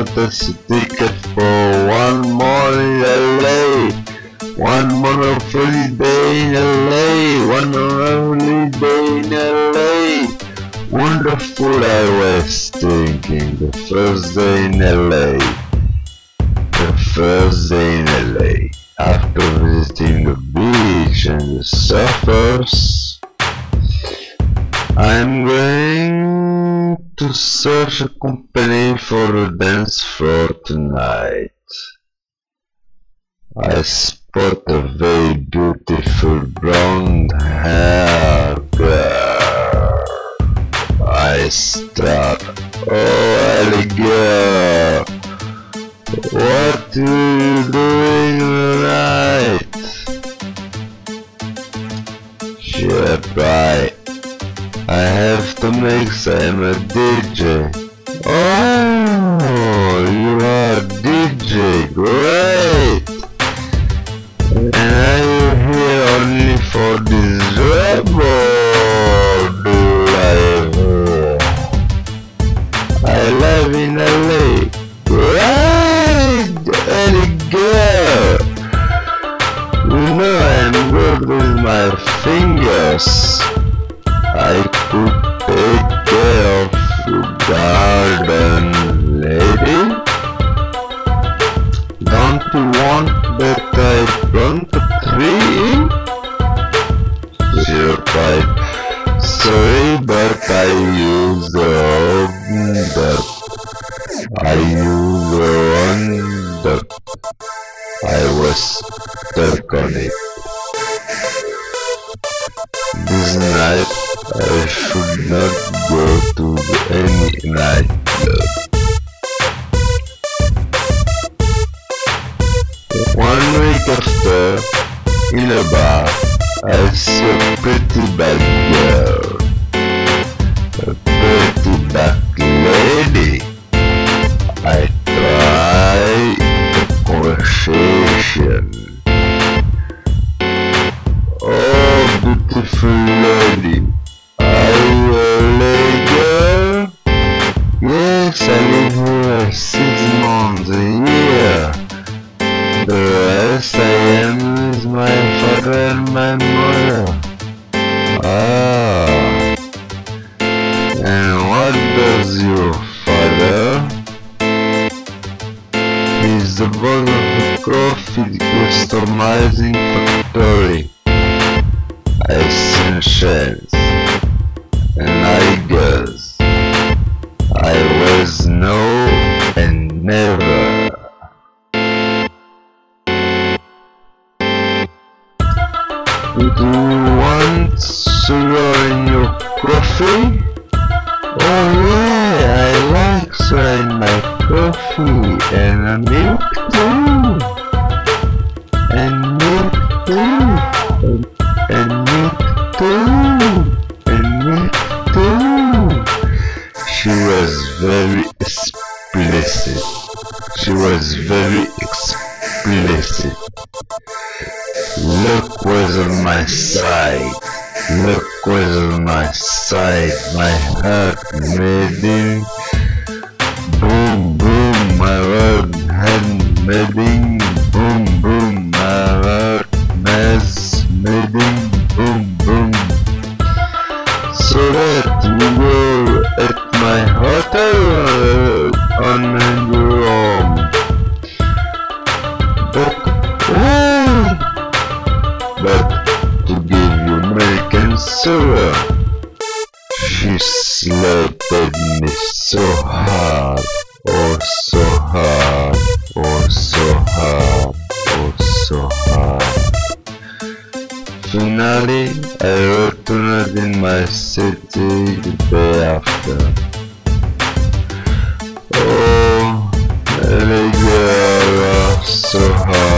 a ticket for one morning LA. One more free day in LA. One only day in LA. Wonderful, I was thinking. The first day in LA. The first day in search a company for a dance floor tonight. I spot a very beautiful blonde hair to mix, I'm a DJ. Oh, you are DJ, great! And you here only for this or do I live in LA. Great! Any girl! You know I'm good with my fingers. I could garden lady. Don't you want that I plant a tree? She replied, sorry, but I use the that I use the one that I was stuck on it. This night I should not One week after, in a bar, I saw a pretty bad girl. A pretty black lady. I tried a conversation. Oh, beautiful lady, mother. Ah. And what does your father? He's the boss of a coffee customizing factory. I chance. You want sugar in your coffee? Oh yeah, I like sugar in my coffee and a milk too. And milk too. And milk too. And milk too. She was very explicit. She was very explicit. Look on my side. Look on my side. My heart him boom boom. My heart made him boom boom. My heart made him boom boom. So that we were at my hotel uh, on Rome. But so hard, oh so hard, oh so hard, oh so hard. Finally, I returned in my city the day after. Oh, girl was oh, so hard.